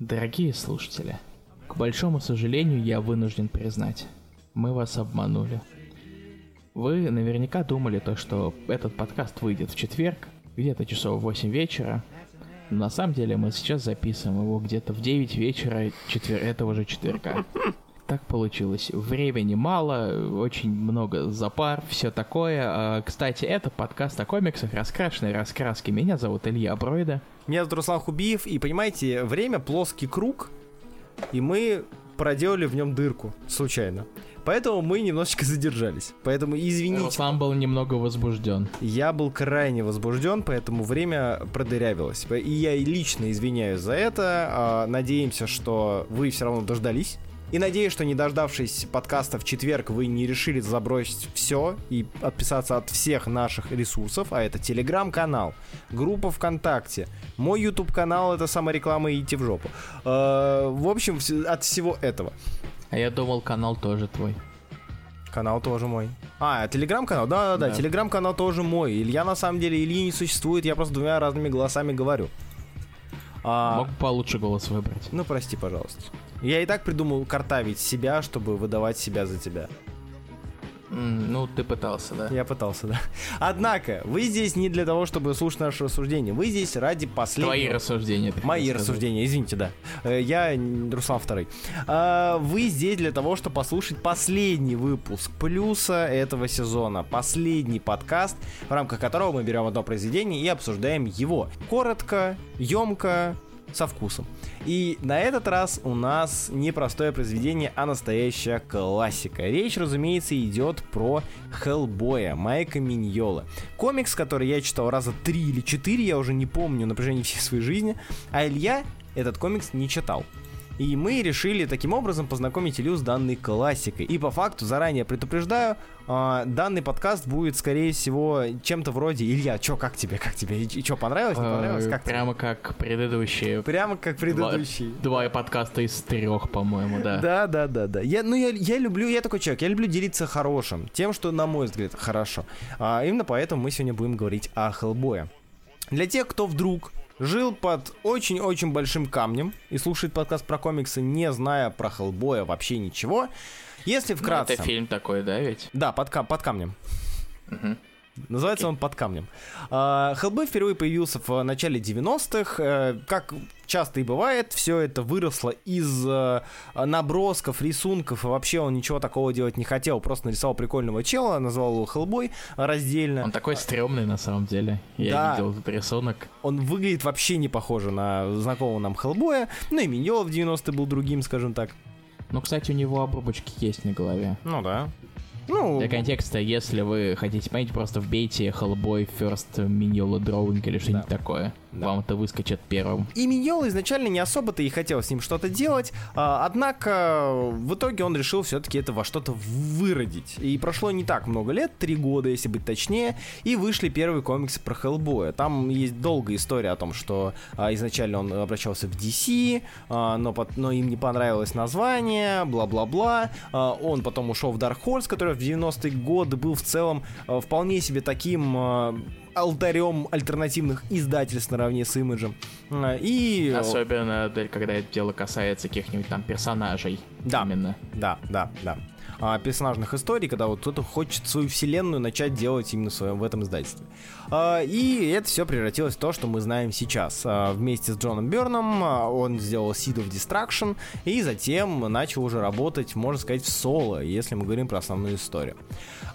Дорогие слушатели, к большому сожалению, я вынужден признать, мы вас обманули. Вы наверняка думали то, что этот подкаст выйдет в четверг, где-то часов в 8 вечера. Но на самом деле мы сейчас записываем его где-то в 9 вечера четвер... этого же четверга. Так получилось. Времени мало, очень много запар, все такое. А, кстати, это подкаст о комиксах, раскрашенные раскраски. Меня зовут Илья Бройда. Меня зовут Руслан Хубиев, и понимаете, время плоский круг, и мы проделали в нем дырку случайно. Поэтому мы немножечко задержались. Поэтому извините. Руслан был немного возбужден. Я был крайне возбужден, поэтому время продырявилось. И я лично извиняюсь за это. А, надеемся, что вы все равно дождались и надеюсь, что не дождавшись подкаста в четверг, вы не решили забросить все и отписаться от всех наших ресурсов, а это телеграм-канал, группа ВКонтакте, мой YouTube канал это самореклама и идти в жопу. Э, в общем, от всего этого. А я думал, канал тоже твой. Канал тоже мой. А, телеграм-канал? Да, да, да, телеграм-канал тоже мой. Илья на самом деле Ильи не существует, я просто двумя разными голосами говорю. А... Мог получше голос выбрать. Ну, прости, пожалуйста. Я и так придумал картавить себя, чтобы выдавать себя за тебя. Ну, ты пытался, да? Я пытался, да. Однако, вы здесь не для того, чтобы слушать наше рассуждение. Вы здесь ради последнего... Твои рассуждения. Мои рассуждения, извините, да. Э, я Руслан Второй. А, вы здесь для того, чтобы послушать последний выпуск плюса этого сезона. Последний подкаст, в рамках которого мы берем одно произведение и обсуждаем его. Коротко, емко, со вкусом. И на этот раз у нас не простое произведение, а настоящая классика. Речь, разумеется, идет про Хеллбоя Майка Миньола. Комикс, который я читал раза три или четыре, я уже не помню на протяжении всей своей жизни, а Илья этот комикс не читал. И мы решили таким образом познакомить Илью с данной классикой. И по факту, заранее предупреждаю, э, данный подкаст будет, скорее всего, чем-то вроде «Илья, чё, как тебе, как тебе? И, и чё, понравилось, не понравилось? Как Прямо тебе? как предыдущие. Прямо как предыдущие. Два, два подкаста из трех, по-моему, да. Да, да, да, да. Я, ну, я, я люблю, я такой человек, я люблю делиться хорошим, тем, что, на мой взгляд, хорошо. А, именно поэтому мы сегодня будем говорить о Хеллбое. Для тех, кто вдруг жил под очень-очень большим камнем и слушает подкаст про комиксы, не зная про Хеллбоя вообще ничего. Если вкратце... Ну, это фильм такой, да, ведь? Да, под, под камнем. Угу. Называется okay. он «Под камнем». А, Хеллбой впервые появился в начале 90-х. Э, как часто и бывает, все это выросло из э, набросков, рисунков, и вообще он ничего такого делать не хотел. Просто нарисовал прикольного чела, назвал его Хеллбой раздельно. Он такой стрёмный на самом деле. Я да. видел этот рисунок. Он выглядит вообще не похоже на знакомого нам Хеллбоя. Ну и Миньола в 90-е был другим, скажем так. Ну, кстати, у него обрубочки есть на голове. Ну да. Ну, Для контекста, если вы хотите понять, просто вбейте Hellboy First Mignola Drawing или что-нибудь да. такое. Да. Вам это выскочит первым. И Миньола изначально не особо-то и хотел с ним что-то делать, а, однако в итоге он решил все-таки это во что-то выродить. И прошло не так много лет, три года, если быть точнее, и вышли первые комиксы про Хеллбоя. Там есть долгая история о том, что а, изначально он обращался в DC, а, но, но им не понравилось название, бла-бла-бла. А, он потом ушел в Dark Horse, который в 90-е годы был в целом а, вполне себе таким а, алтарем альтернативных издательств наравне с имиджем. А, и... Особенно, когда это дело касается каких-нибудь там персонажей. Да, именно. да, да, да. А, персонажных историй, когда вот кто-то хочет свою вселенную начать делать именно в, своем, в этом издательстве. А, и это все превратилось в то, что мы знаем сейчас. А, вместе с Джоном Берном а, он сделал Seed of Destruction и затем начал уже работать, можно сказать, в соло, если мы говорим про основную историю.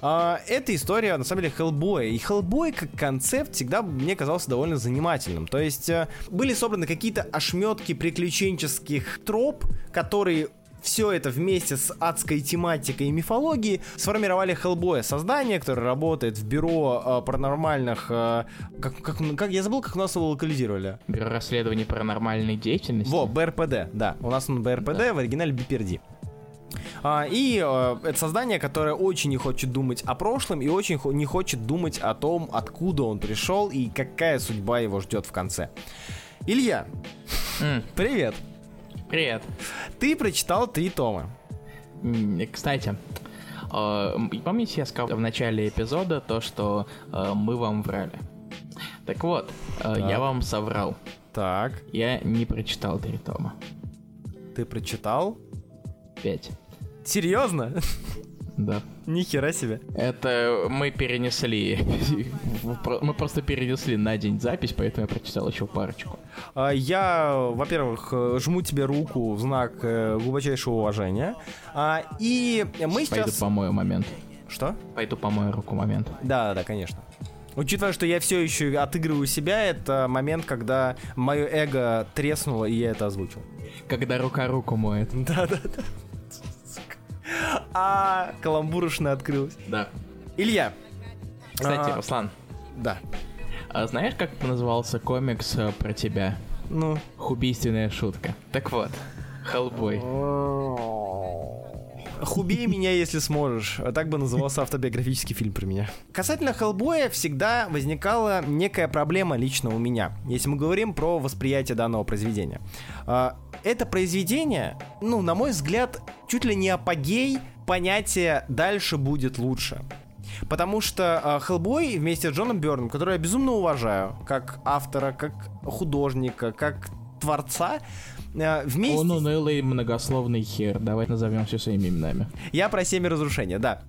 А, эта история, на самом деле, Хеллбоя. И Хеллбой как концепт всегда мне казался довольно занимательным. То есть э, были собраны какие-то ошметки приключенческих троп, которые все это вместе с адской тематикой и мифологией сформировали Хеллбоя, создание, которое работает в бюро э, паранормальных... Э, как, как, как, я забыл, как у нас его локализировали. Бюро расследований паранормальной деятельности? Во, БРПД, да. У нас он БРПД, да. в оригинале БПРД. А, и э, это создание, которое очень не хочет думать о прошлом и очень не хочет думать о том, откуда он пришел и какая судьба его ждет в конце. Илья, mm. привет. Привет. Ты прочитал три тома. Кстати, э, помните, я сказал в начале эпизода то, что э, мы вам врали? Так вот, э, я вам соврал. Так, Я не прочитал три тома. ты прочитал? Пять. Серьезно? Да. Ни хера себе. Это мы перенесли. Мы просто перенесли на день запись, поэтому я прочитал еще парочку. А, Я, во-первых, э, жму тебе руку в знак э, глубочайшего уважения. А, И мы Пойду сейчас... помою момент. Что? Пойду помою руку момент. Да, да, да, конечно. Учитывая, что я все еще отыгрываю себя, это момент, когда мое эго треснуло, и я это озвучил. Когда рука руку моет. Да, да, да. А, каламбурушно открылась. Да. Илья. Кстати, А. Руслан, Да. а знаешь, как назывался комикс э, про тебя? Ну. Убийственная шутка. Так вот, Хеллбой. Хубей меня, если сможешь. Так бы назывался автобиографический фильм про меня. Касательно Хеллбоя всегда возникала некая проблема лично у меня, если мы говорим про восприятие данного произведения. А, Это произведение, ну, на мой взгляд, чуть ли не апогей понятия «дальше будет лучше». Потому что а, Хеллбой вместе с Джоном Бёрном, которого я безумно уважаю, как автора, как художника, как творца, вместе... Он унылый многословный хер. Давай назовем все своими именами. Я про семя разрушения, да.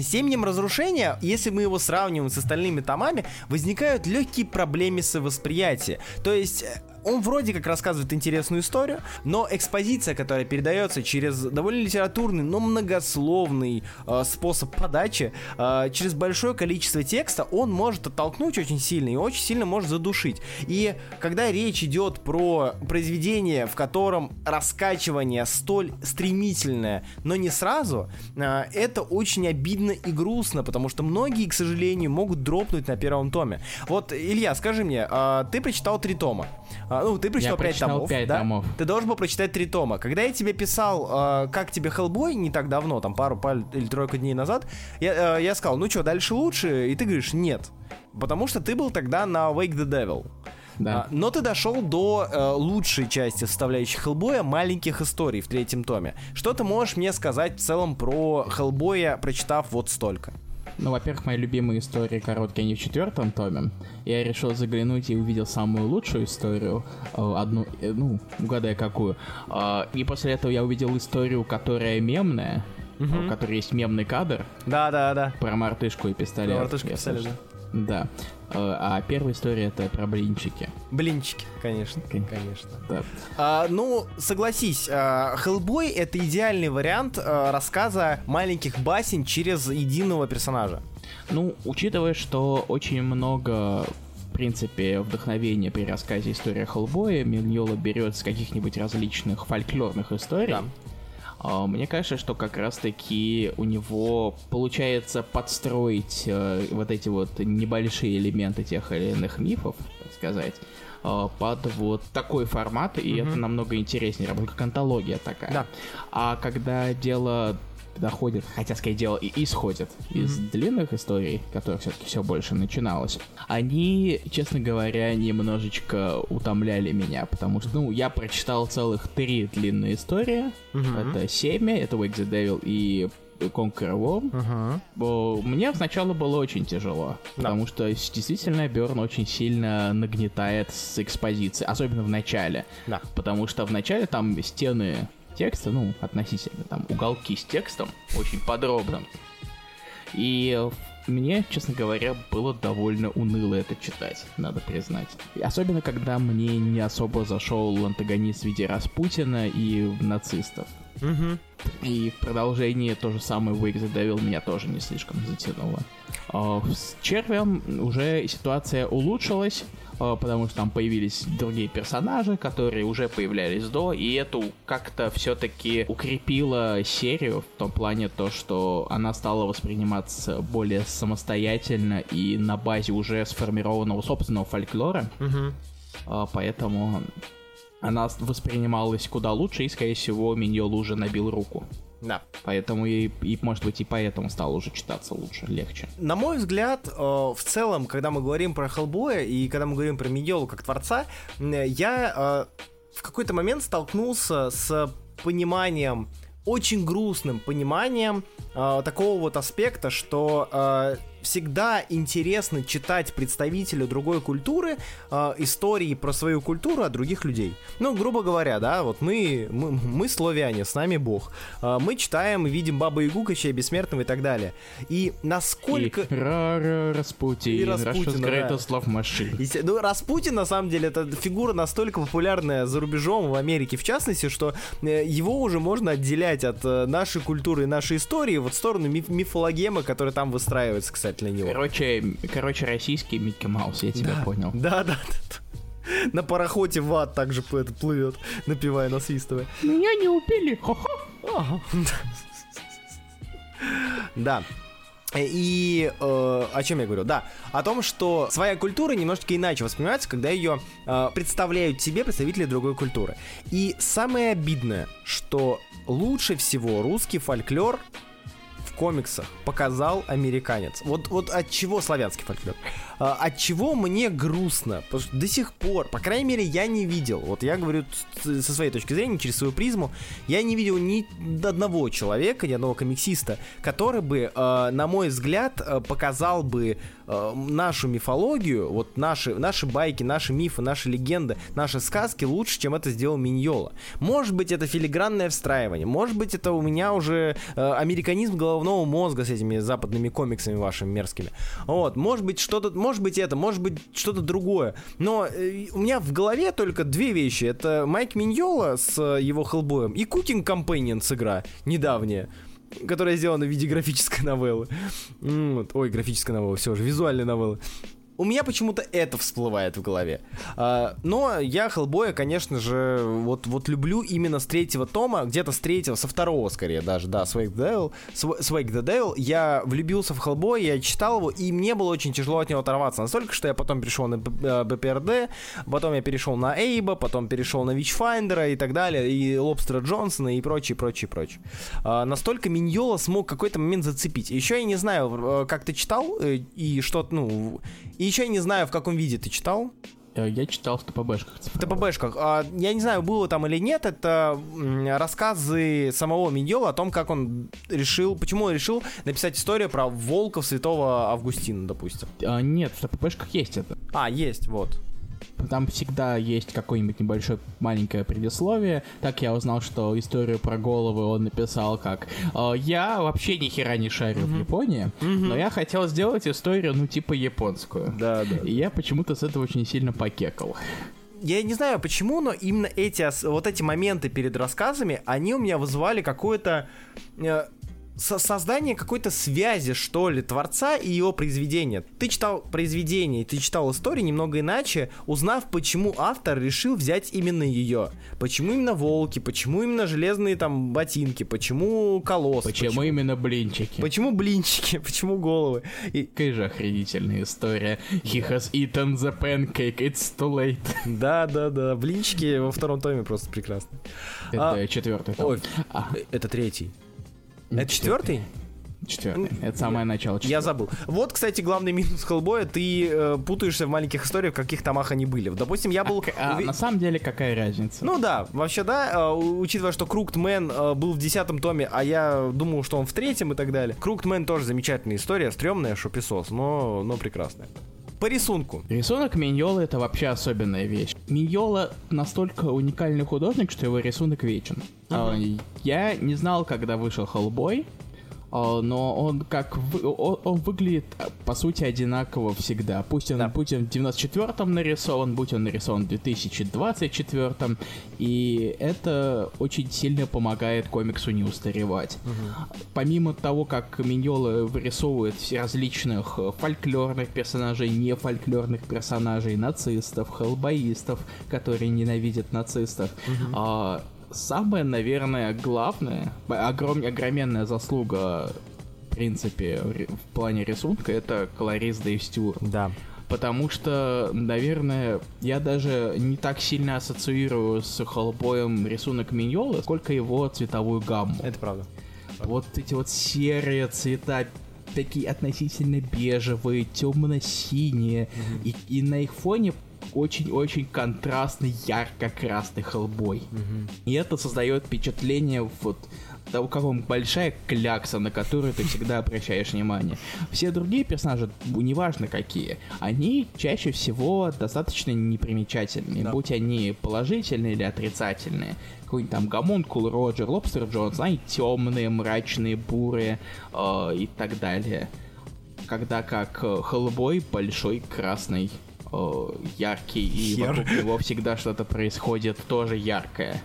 Семенем разрушения, если мы его сравниваем с остальными томами, возникают легкие проблемы с восприятием. То есть э, он вроде как рассказывает интересную историю, но экспозиция, которая передается через довольно литературный, но многословный э, способ подачи, э, через большое количество текста, он может оттолкнуть очень сильно и очень сильно может задушить. И когда речь идет про произведение, в котором раскачивание столь стремительное, но не сразу, э, это очень обидно и грустно, потому что многие, к сожалению, могут дропнуть на первом томе. Вот, Илья, скажи мне, э, ты прочитал три тома. А, ну, ты прочитал Я пять прочитал томов. пять да? томов. Ты должен был прочитать три тома. Когда я тебе писал, э, как тебе Хеллбой не так давно, там пару, пару или тройку дней назад, я, э, я сказал, ну что, дальше лучше? И ты говоришь, нет. Потому что ты был тогда на Wake the Devil. Да. А, но ты дошел до э, лучшей части составляющей Хеллбоя маленьких историй в третьем томе. Что ты можешь мне сказать в целом про Хеллбоя, прочитав вот столько? Ну, во-первых, мои любимые истории короткие, они в четвертом томе. Я решил заглянуть и увидел самую лучшую историю, э, одну, э, ну, угадай какую. А, И после этого я увидел историю, которая мемная, в которой есть мемный кадр Да-да-да. про мартышку и пистолет. Про мартышку и пистолет, слышал. Да. Э, А первая история это про блинчики. Блинчики, конечно. Кон- Конечно. Да. А, ну, согласись, а, Хеллбой это идеальный вариант а, рассказа маленьких басен через единого персонажа. Ну, учитывая, что очень много в принципе, вдохновения при рассказе истории Хеллбоя Мильола берет с каких-нибудь различных фольклорных историй. Да. А, Мне кажется, что как раз-таки у него получается подстроить э, вот эти вот небольшие элементы тех или иных мифов, так сказать, э, под вот такой формат, и это намного интереснее, работает как антология такая. Да. А когда дело доходит, хотя сказать дело и исходит из длинных историй, которых все-таки все больше начиналось, они, честно говоря, немножечко утомляли меня, потому что, ну, я прочитал целых три длинные истории. Это «Семя», это «Wake the Devil» и Conquer Worm. Бо Мне сначала было очень тяжело, Да. потому что действительно Берн очень сильно нагнетает с экспозиции, особенно в начале. Да. Потому что в начале там стены текста, ну, относительно, там уголки с текстом очень подробным. И мне, честно говоря, было довольно уныло это читать, надо признать. Особенно, когда мне не особо зашел антагонист в виде Распутина и нацистов. Мгм. И в продолжении то же самое Wake Devil меня тоже не слишком затянуло. А, С червем уже ситуация улучшилась, а, потому что там появились другие персонажи, которые уже появлялись до, и эту как-то все-таки укрепило серию в том плане то, что она стала восприниматься более самостоятельно и на базе уже сформированного собственного фольклора. А, поэтому она воспринималась куда лучше, и, скорее всего, Миньол уже набил руку. Да. Поэтому и, и, может быть, и поэтому стал уже читаться лучше, легче. На мой взгляд, э, в целом, когда мы говорим про Хеллбоя и когда мы говорим про Мигелу как творца, я э, в какой-то момент столкнулся с пониманием, очень грустным пониманием э, такого вот аспекта, что всегда интересно читать представителю другой культуры э, истории про свою культуру от других людей. Ну, грубо говоря, да, вот мы, мы, мы славяне, с нами Бог. Э, мы читаем, видим Баба Ягу, Кощея Бессмертного и так далее. И насколько... И Рара Распутин, И Распутин, да. love machine. Есте- Ну, Распутин, на самом деле, это фигура настолько популярная за рубежом, в Америке в частности, что э, его уже можно отделять от э, нашей культуры и нашей истории вот в сторону миф- мифологемы, которая там выстраивается, кстати, для него. Короче, короче, российский Микки Маус, я тебя понял. Да, да, да. На пароходе в ад также плывет, напевая, насвистывая. Меня не убили, хо-хо. Ага. Да. И э, о чем я говорю? Да, о том, что своя культура немножечко иначе воспринимается, когда ее э, представляют тебе представители другой культуры. И самое обидное, что лучше всего русский фольклор комиксах показал американец. Вот, вот от чего славянский фольклор? А, от чего мне грустно? Потому что до сих пор, по крайней мере, я не видел, вот я говорю со своей точки зрения, через свою призму, я не видел ни одного человека, ни одного комиксиста, который бы, э, на мой взгляд, э, показал бы э, нашу мифологию, вот наши, наши байки, наши мифы, наши легенды, наши сказки лучше, чем это сделал Миньола. Может быть, это филигранное встраивание, может быть, это у меня уже э, американизм головного мозга с этими западными комиксами вашими мерзкими. Вот, может быть, что-то, может быть, это, может быть, что-то другое. Но э, у меня в голове только две вещи. Это Майк Миньола с э, его Хеллбоем и Cooking Companions игра недавняя которая сделана в виде графической новеллы. Ой, графическая новелла, все же, визуальная новелла. У меня почему-то это всплывает в голове. А, но я Хеллбоя, конечно же, вот, вот люблю именно с третьего тома, где-то с третьего, со второго скорее даже, да, с Wake the Devil. С- с Wake the Devil. Я влюбился в Хеллбоя, я читал его, и мне было очень тяжело от него оторваться. Настолько, что я потом перешел на B- э, BPRD, потом я перешел на Эйба, потом перешел на Вичфайндера и так далее, и Лобстера Джонсона и прочее, прочее, прочее. А, настолько Миньола смог какой-то момент зацепить. Еще я не знаю, э, как ты читал, э, и что, ну, и еще я не знаю, в каком виде ты читал. Э, Я читал в ТПБшках. В ТПБшках. А, я не знаю, было там или нет, это рассказы самого Миньола о том, как он решил, почему он решил написать историю про волков святого Августина, допустим. А, Нет, в ТПБшках есть это. А, есть, вот. Там всегда есть какое-нибудь небольшое маленькое предисловие. Так я узнал, что историю про головы он написал как «Э, «Я вообще ни хера не шарю в Японии, но я хотел сделать историю, ну, типа японскую». Да, да. И я почему-то с этого очень сильно покекал. Я не знаю почему, но именно эти, вот эти моменты перед рассказами, они у меня вызывали какое-то э, со- создание какой-то связи, что ли, творца и его произведения. Ты читал произведение, ты читал историю немного иначе, узнав, почему автор решил взять именно ее. Почему именно волки, почему именно железные там ботинки, почему колосс. Почему, именно блинчики? Почему блинчики, почему головы. И, Какая же охренительная история. He has eaten the pancake, it's too late. да, да, да, блинчики во втором томе просто прекрасны. Это А, четвертый том. Ой, А, это третий. Это четвертый? четвертый. Это самое начало Я четвертого. забыл. Вот, кстати, главный минус Хеллбоя. Ты э, путаешься в маленьких историях, в каких томах они были. Допустим, я был... А, а на самом деле какая разница? Ну да, вообще да, э, у- учитывая, что Круктмен э, был в десятом томе, а я думал, что он в третьем и так далее. Круктмен тоже замечательная история, стрёмная, шописос, но, но прекрасная. По рисунку. Рисунок Миньола это вообще особенная вещь. Миньола настолько уникальный художник, что его рисунок вечен. А, Я не знал, когда вышел Хеллбой, а, но он как вы- он, он выглядит а, по сути одинаково всегда. Пусть он, Да. будь он в 94-м нарисован, будь он нарисован в 2024-м, и это очень сильно помогает комиксу не устаревать. Помимо того, как Миньола вырисовывает различных э, фольклорных персонажей, не фольклорных персонажей, нацистов, хеллбоистов, которые ненавидят нацистов, а, самое, наверное, главное, огром, огроменная заслуга в принципе, ри- в плане рисунка, это колорист Дэйв Стюарт. Да. Потому что, наверное, я даже не так сильно ассоциирую с Хеллбоем рисунок Миньола, сколько его цветовую гамму. Это правда. Вот эти вот серые цвета, такие относительно бежевые, темно-синие, и, и на их фоне очень-очень контрастный, ярко-красный Хеллбой. И это создает впечатление вот того, как он большая клякса, на которую ты всегда обращаешь внимание. Все другие персонажи, неважно какие, они чаще всего достаточно непримечательные, Да. будь они положительные или отрицательные. Какой-нибудь там Гомункул, Роджер, Лобстер Джонс, они темные, мрачные, бурые э, и так далее. Когда как э, Хеллбой большой, красный, э, яркий, и Хер. вокруг него всегда что-то происходит тоже яркое.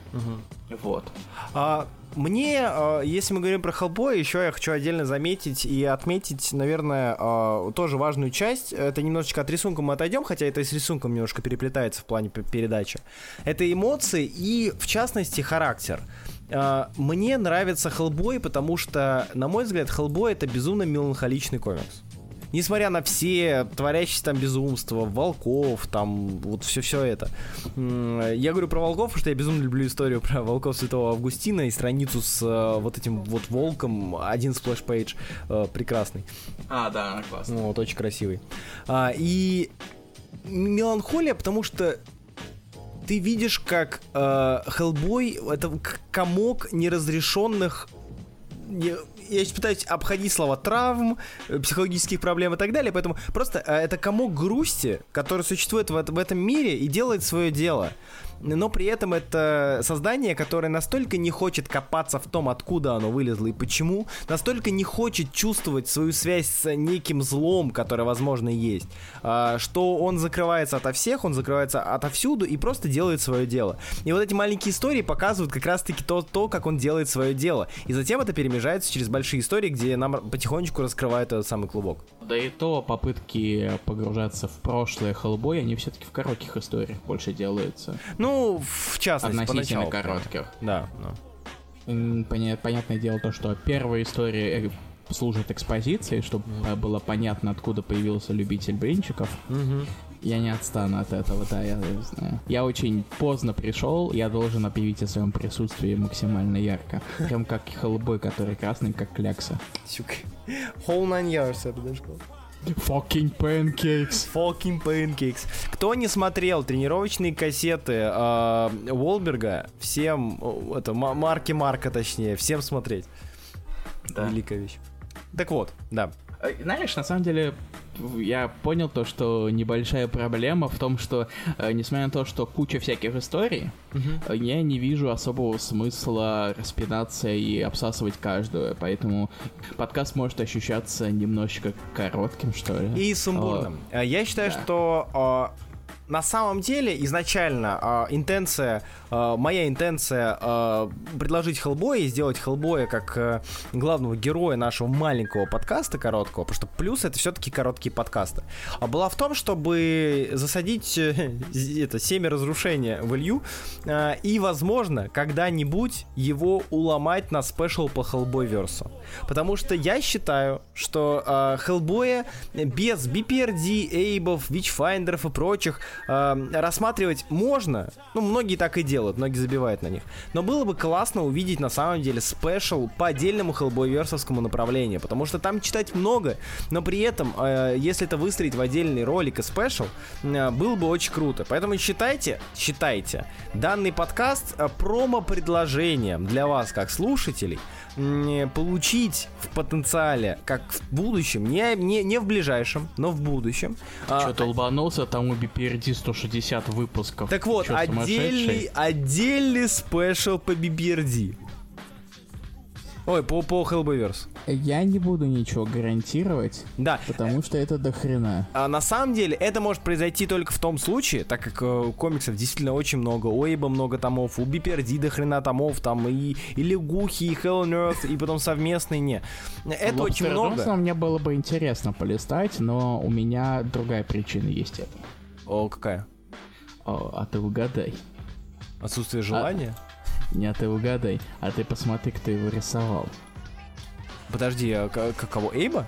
Вот. А, мне, а, если мы говорим про Хеллбоя, еще я хочу отдельно заметить и отметить, наверное, а, тоже важную часть. Это немножечко от рисунка мы отойдем, хотя это и с рисунком немножко переплетается в плане передачи. Это эмоции и, в частности, характер. А, Мне нравится Хеллбой, потому что, на мой взгляд, Хеллбой это безумно меланхоличный комикс. Несмотря на все творящиеся там безумства, волков, там вот все-все это. Я говорю про волков, потому что я безумно люблю историю про волков Святого Августина и страницу с э, вот этим вот волком, один splash page э, прекрасный. А, да, классно. Вот, очень красивый. А, и меланхолия, потому что ты видишь, как э, Хеллбой это комок неразрешенных не- я пытаюсь обходить слова травм, э, психологических проблем и так далее, поэтому просто э, это комок грусти, который существует в, в этом мире и делает свое дело. Но при этом это создание, которое настолько не хочет копаться в том, откуда оно вылезло и почему, настолько не хочет чувствовать свою связь с неким злом, которое, возможно, есть, а, что он закрывается ото всех, он закрывается отовсюду и просто делает свое дело. И вот эти маленькие истории показывают как раз-таки то, то, как он делает свое дело. И затем это перемежается через большие истории, где нам потихонечку раскрывают этот самый клубок. Да и то попытки погружаться в прошлое Хеллбой, они все-таки в коротких историях больше делаются. Ну, в частности, Относительно поначалу. коротких. Да, да. Понятное дело то, что первая история э, служит экспозицией, чтобы было понятно, откуда появился любитель блинчиков. Я не отстану от этого, да, я знаю. Я очень поздно пришел, я должен объявить о своем присутствии максимально ярко. Прям как Хеллбой, который красный, как клякса. Сука. Whole nine yards, я бы даже сказал. Fucking pancakes. Fucking pancakes. Кто не смотрел тренировочные кассеты э, Уолберга, всем, это, Ма- Марки Марка точнее, всем смотреть. Да. Великая вещь. Так вот, да. Э, Знаешь, на самом деле, я понял то, что небольшая проблема в том, что, э, несмотря на то, что куча всяких историй, э, я не вижу особого смысла распинаться и обсасывать каждую, поэтому подкаст может ощущаться немножечко коротким, что ли. И сумбурным. Э, Я считаю, да. что э, на самом деле изначально э, интенция, э, моя интенция э, предложить Хеллбоя и сделать Хеллбоя как э, главного героя нашего маленького подкаста короткого, потому что плюс это все-таки короткие подкасты, а была в том, чтобы засадить э, это семя разрушения в Илью э, и, возможно, когда-нибудь его уломать на special по Хеллбой-версу. Потому что я считаю, что э, Хеллбоя без BPRD, Эйбов, Вичфайндеров и прочих э, рассматривать можно. Ну, многие так и делают, многие забивают на них. Но было бы классно увидеть на самом деле special по отдельному Хеллбой-версовскому направлению, потому что там читать много, но при этом, э, если это выстроить в отдельный ролик и special, э, было бы очень круто. Поэтому считайте, считайте данный подкаст э, промо-предложением для вас, как слушателей, получить в потенциале, как в будущем, не, не, не в ближайшем, но в будущем. а, Что-то улбанулся, там у BPRD 160 выпусков. так вот, Чё, отдельный, отдельный спешл по BBRD. Ой, по, по Hellboyverse. Я не буду ничего гарантировать, Да, потому что это до хрена. А на самом деле это может произойти только в том случае, так как э, комиксов действительно очень много, у Эйба много томов, у BPRD до хрена томов, там и, и Лягухи, и Hell on Earth, и потом совместные, не. Это очень Лобстера много. Мне было бы интересно полистать, но у меня другая причина есть это. О, какая? О, а ты угадай. Отсутствие желания? Не, а ты угадай. А ты посмотри, кто его рисовал. Подожди, а к- к- кого? Эйба?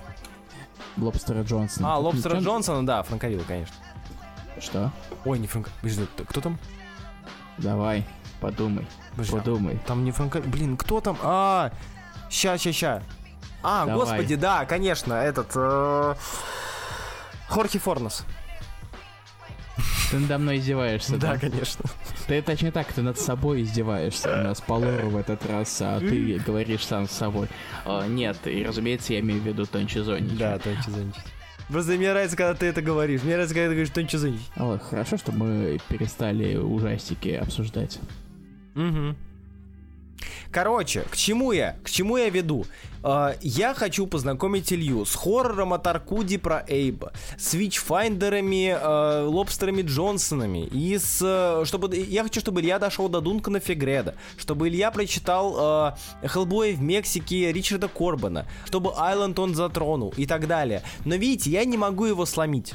Лобстера Джонсона. А, Лобстера ничего- Джонсона, да, Франковилла, конечно. Что? Ой, не Франк... Подожди, т- кто там? Давай, подумай. Подожди, а Подумай. Там не Франко... Блин, кто там? А, ща, ща, ща. А, Давай. господи, да, конечно, этот... э, Хорхе Форнес. Ты надо мной издеваешься, да? конечно. Ты точнее так, ты над собой издеваешься. У нас по лору в этот раз, а ты говоришь сам с собой. А, нет, и разумеется, я имею в виду Тончи Зонич. Да, Тончи Зонич. Просто мне нравится, когда ты это говоришь. Мне нравится, когда ты говоришь Тончи Зонич. А, хорошо, что мы перестали ужастики обсуждать. Угу. Короче, к чему я? К чему я веду? А, я хочу познакомить Илью с хоррором от Аркуди про Эйба, с вичфайндерами, э, лобстерами Джонсонами, и с... э, чтобы, я хочу, чтобы Илья дошел до Дункана Фегреда, чтобы Илья прочитал э, Хеллбоя в Мексике Ричарда Корбана, чтобы Айленд он затронул и так далее. Но видите, я не могу его сломить.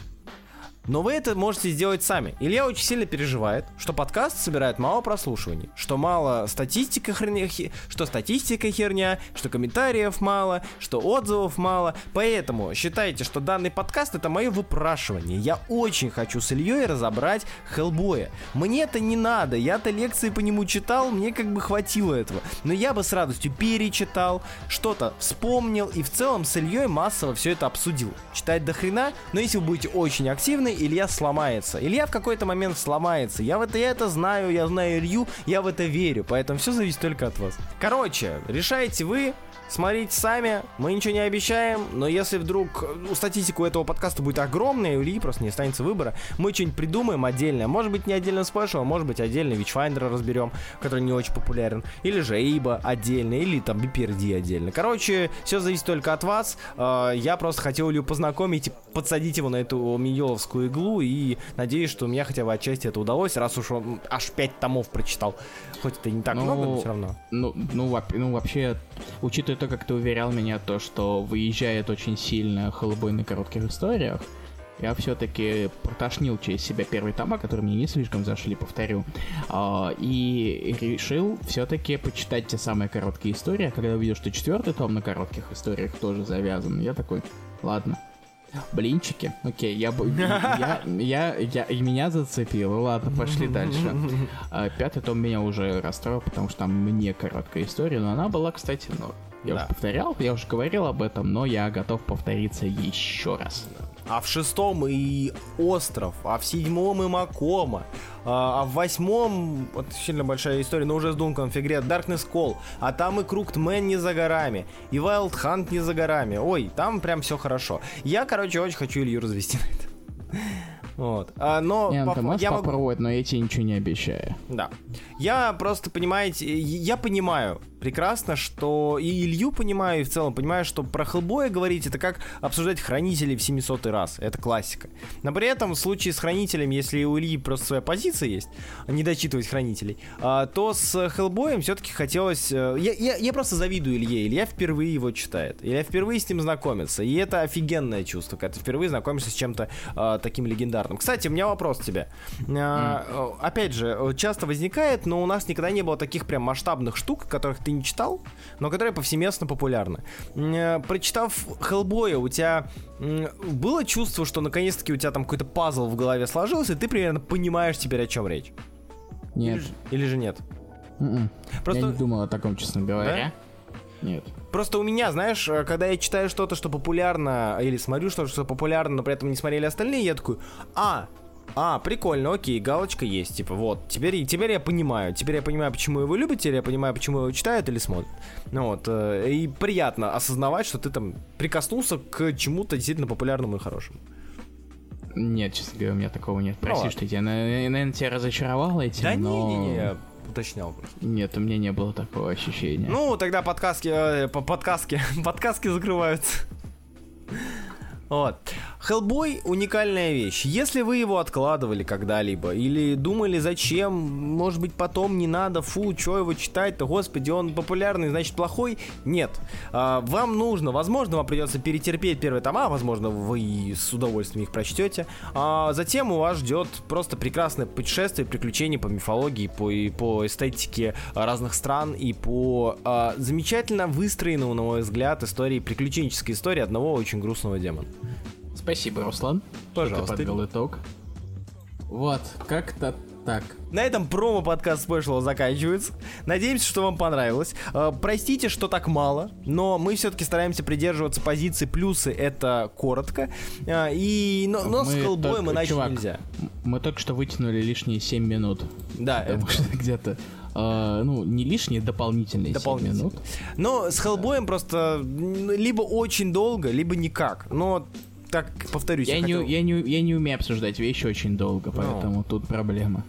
Но вы это можете сделать сами. Илья очень сильно переживает, что подкаст собирает мало прослушиваний, что мало статистика херня, что статистика херня, что комментариев мало, что отзывов мало. Поэтому считайте, что данный подкаст это мое выпрашивание. Я очень хочу с Ильей разобрать Хеллбоя. Мне это не надо, я-то лекции по нему читал, мне как бы хватило этого. Но я бы с радостью перечитал, что-то вспомнил и в целом с Ильей массово все это обсудил. Читать до хрена, но если вы будете очень активны, Илья сломается. Илья в какой-то момент сломается. Я в это, я это знаю, я знаю Илью, я в это верю. Поэтому все зависит только от вас. Короче, решайте вы, Смотрите сами, мы ничего не обещаем, но если вдруг ну, статистика у этого подкаста будет огромная, у Ильи просто не останется выбора, мы что-нибудь придумаем отдельное. Может быть, не отдельно спешл, а может быть, отдельно Witchfinder разберем, который не очень популярен. Или же Эйба отдельно, или там BPRD отдельно. Короче, все зависит только от вас. Э, Я просто хотел Илью познакомить подсадить его на эту миньоловскую иглу, и надеюсь, что у меня хотя бы отчасти это удалось, раз уж он аж 5 томов прочитал. Хоть это и не так Ну, много, но все равно. Ну, ну, ну, вообще, учитывая то, как ты уверял меня, то, что выезжает очень сильно Хеллбой на коротких историях, я все-таки протошнил через себя первые тома, которые мне не слишком зашли, повторю. А, и решил все-таки почитать те самые короткие истории. А когда увидел, что четвертый том на коротких историях тоже завязан, я такой, ладно. Блинчики, окей, я, бы- я, я, я, и меня зацепило, ладно, пошли дальше. А, Пятый том меня уже расстроил, потому что там не короткая история, но она была, кстати, ну, я Да. уже повторял, я уже говорил об этом, но я готов повториться еще раз. А в шестом и остров, а в седьмом и Макома, а, а в восьмом, вот сильно большая история, но уже с Дунком Фигре, Darkness Call, а там и Круктмен не за горами, и Wild Hunt не за горами. Ой, там прям все хорошо. Я, короче, очень хочу Илью развести на это. Вот. А, но Не, ну, по- ты можешь я могу- попробовать, но я тебе ничего не обещаю. Да. Я просто, понимаете, я понимаю прекрасно, что и Илью понимаю, и в целом понимаю, что про Хеллбоя говорить это как обсуждать Хранителей в 700 раз. Это классика. Но при этом в случае с Хранителем, если у Ильи просто своя позиция есть, не дочитывать Хранителей, а, то с Хеллбоем все-таки хотелось... э, Я, я, я просто завидую Илье. Илья впервые его читает. Илья впервые с ним знакомится. И это офигенное чувство, когда ты впервые знакомишься с чем-то а, таким легендарным. Кстати, у меня вопрос к тебе. Э, Опять же, часто возникает, но у нас никогда не было таких прям масштабных штук, которых ты не читал, но которые повсеместно популярны. Э, Прочитав Хеллбоя, у тебя было чувство, что наконец-таки у тебя там какой-то пазл в голове сложился, и ты примерно понимаешь теперь, о чем речь? Нет. Или, же- или же нет? М-м. Просто... Я не думал о таком, честно говоря. Нет. Просто у меня, знаешь, э, когда я читаю что-то, что популярно, или смотрю что-то, что популярно, но при этом не смотрели остальные, я такой, а, а, прикольно, окей, галочка есть, типа, вот, теперь, теперь я понимаю, теперь я понимаю, почему его любят, теперь я понимаю, почему его читают или смотрят. Ну вот, э, и приятно осознавать, что ты там прикоснулся к чему-то действительно популярному и хорошему. Нет, честно говоря, у меня такого нет. Ну Прости, ладно. что я, на- наверное, тебя разочаровал этим, Да но... не-не-не, уточнял просто. Нет, у меня не было такого ощущения. Ну, тогда подкастки, э, по- подкастки, подкастки закрываются. Вот. Хеллбой уникальная вещь. Если вы его откладывали когда-либо или думали, зачем, может быть, потом не надо, фу, что его читать-то, господи, он популярный, значит, плохой. Нет. А, вам нужно, возможно, вам придется перетерпеть первые тома, возможно, вы с удовольствием их прочтете. А затем у вас ждет просто прекрасное путешествие, приключения по мифологии, по, и по эстетике разных стран и по а, замечательно выстроенному, на мой взгляд, истории, приключенческой истории одного очень грустного демона. Спасибо, Руслан. Пожалуйста. Ты подвел итог. Вот, как-то Так. На этом промо-подкаст спешла заканчивается. Надеемся, что вам понравилось. Э, простите, что так мало, но мы все-таки стараемся придерживаться позиции плюсы это коротко. Э, и, но, но Мы с Хеллбоем иначе чувак, нельзя. Мы только что вытянули лишние 7 минут. Да, Потому это- что где-то, э, ну, не лишние, дополнительные 7 Дополнительно. минут. Но с Хеллбоем просто м, либо очень долго, либо никак. Но так, повторюсь, Я я, не, хотел- я, не, я не умею обсуждать вещи очень долго, поэтому тут проблема.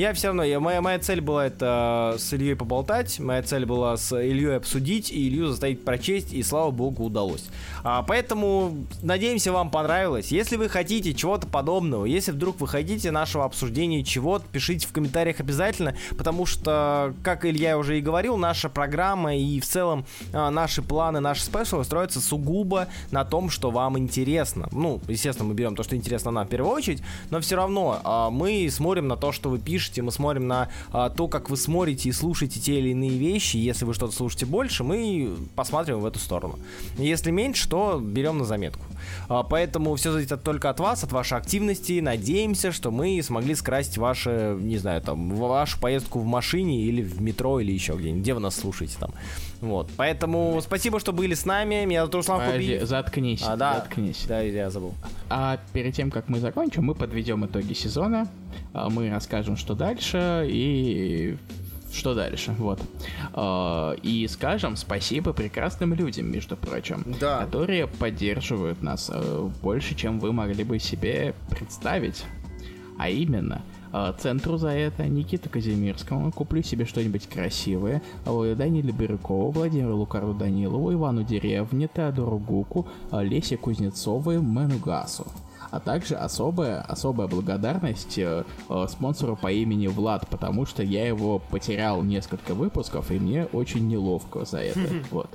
Я все равно, я, моя, моя цель была это с Ильей поболтать, моя цель была с Ильей обсудить и Илью заставить прочесть, и слава богу удалось. А, поэтому, надеемся, вам понравилось. Если вы хотите чего-то подобного, если вдруг вы хотите нашего обсуждения чего-то, пишите в комментариях обязательно, потому что, как Илья уже и говорил, наша программа и в целом а, наши планы, наши спешлы строятся сугубо на том, что вам интересно. Ну, естественно, мы берем то, что интересно нам в первую очередь, но все равно а, мы смотрим на то, что вы пишете, мы смотрим на а, то, как вы смотрите и слушаете те или иные вещи. Если вы что-то слушаете больше, мы посмотрим в эту сторону. Если меньше, то берем на заметку. А, поэтому все зависит только от вас, от вашей активности. Надеемся, что мы смогли скрасить ваше, не знаю, там, вашу поездку в машине или в метро или еще где-нибудь, где вы нас слушаете там. Вот. Поэтому спасибо, что были с нами. Меня зовут Руслан Подожди, заткнись, А, да. заткнись. Да, я забыл. А перед тем, как мы закончим, мы подведем итоги сезона, а, мы расскажем, что дальше и что дальше, вот. А, И скажем спасибо прекрасным людям, между прочим, Да. которые поддерживают нас э, больше, чем вы могли бы себе представить. А именно, э, центру за это Никита Казимирскому, куплю себе что-нибудь красивое, Даниле Бирюкову, Владимиру Лукару Данилову, Ивану Деревне, Теодору Гуку, Лесе Кузнецовой, Мэну Гасу. А также особая, особая благодарность э, э, спонсору по имени Влад, потому что я его потерял несколько выпусков, и мне очень неловко за это. Вот.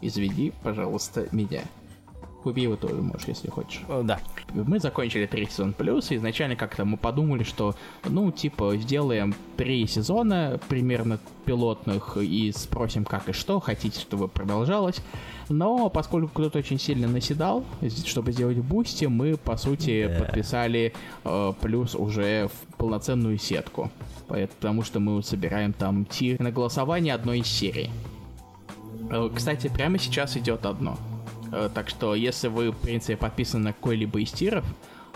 Извини, пожалуйста, меня. Убей тоже можешь, если хочешь. Да. Мы закончили третий сезон плюс, и изначально как-то мы подумали, что, ну, типа, сделаем три сезона примерно пилотных и спросим, как и что, хотите, чтобы продолжалось. Но поскольку кто-то очень сильно наседал, чтобы сделать Boosty, мы, по сути, Да. подписали э, плюс уже в полноценную сетку. Потому что мы собираем там tier на голосование одной из серий. Э, Кстати, прямо сейчас идет одно. Э, Так что, если вы, в принципе, подписаны на какой-либо из тиров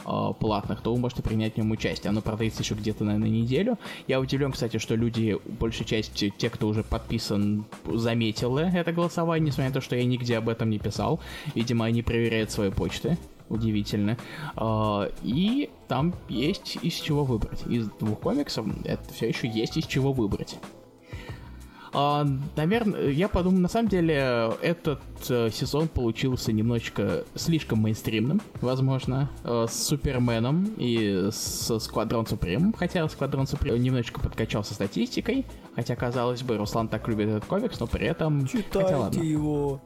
э, платных, то вы можете принять в нем участие. Оно продлится еще где-то, наверное, неделю. Я удивлен, кстати, что люди, большая часть тех, кто уже подписан, заметила это голосование, несмотря на то, что я нигде об этом не писал. Видимо, они проверяют свои почты. Удивительно. Э, И там есть из чего выбрать. Из двух комиксов это все еще есть из чего выбрать. А, наверное, я подумал, на самом деле, этот э, сезон получился немножечко слишком мейнстримным, возможно, э, с Суперменом и с Сквадрон Супрем, хотя Сквадрон Супрем немножечко подкачался статистикой, хотя, казалось бы, Руслан так любит этот комикс, но при этом... хотя ладно. его.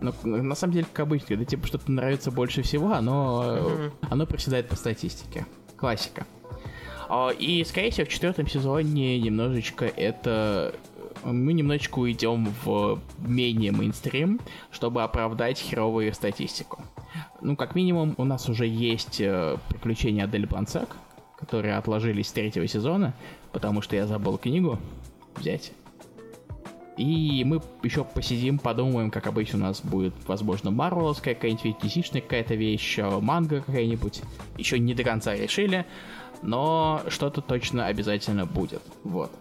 Ну, на самом деле, как обычно, когда тебе что-то нравится больше всего, оно, э, оно проседает по статистике. Классика. А, И, скорее всего, в четвертом сезоне немножечко это... Мы немножечко уйдем в менее мейнстрим, чтобы оправдать херовую статистику. Ну, как минимум, у нас уже есть э, приключения Адель Блансак, которые отложились с третьего сезона, потому что я забыл книгу взять. И мы еще посидим, подумаем, как обычно у нас будет, возможно, марвеловская какая-нибудь, dc какая-то вещь, э, манга какая-нибудь. Еще не до конца решили, но что-то точно обязательно будет. Вот.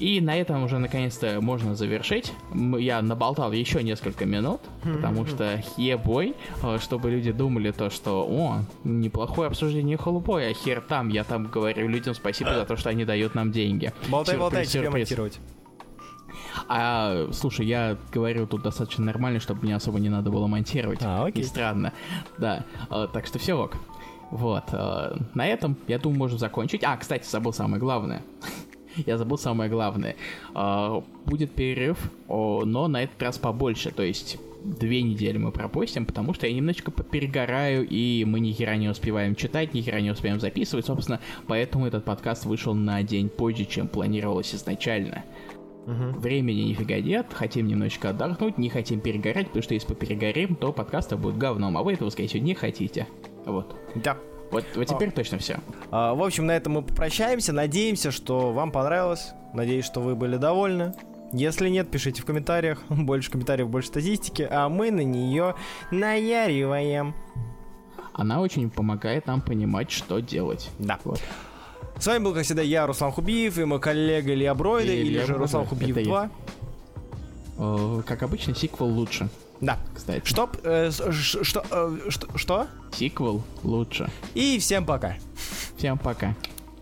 И на этом уже наконец-то можно завершить. Я наболтал еще несколько минут, потому что ебой, э, чтобы люди думали то, что о, неплохое обсуждение холупой, а хер там, я там говорю людям спасибо за то, что они дают нам деньги. Болтай, Сюрприз, болтай, тебе сюрприз. монтировать. А, слушай, я говорю тут достаточно нормально, чтобы мне особо не надо было монтировать. А, окей. И странно. Да, а, так что все ок. Вот, а, на этом, я думаю, можем закончить. А, кстати, забыл самое главное. Я забыл самое главное. А, Будет перерыв, но на этот раз побольше. То есть две недели мы пропустим, потому что я немножечко перегораю, и мы ни хера не успеваем читать, ни хера не успеем записывать. Собственно, поэтому этот подкаст вышел на день позже, чем планировалось изначально. Времени нифига нет, хотим немножечко отдохнуть, не хотим перегорать, потому что если мы перегорим, то подкасты будут говном, а вы этого, скорее всего, не хотите. Вот. Да. Вот, вот теперь точно все. А, в общем, на этом мы попрощаемся. Надеемся, что вам понравилось. Надеюсь, что вы были довольны. Если нет, пишите в комментариях. Больше комментариев, больше статистики, а мы на нее наяриваем. Она очень помогает нам понимать, что делать. Да. Вот. С вами был, как всегда, я, Руслан Хубиев, и мой коллега Илья Бройда, или же. Руслан Хубиев Это я. 2. Э, Как обычно, сиквел лучше, Да. кстати. Что? э, ш- что? э, что? Что? Сиквел лучше. И всем пока. Всем пока.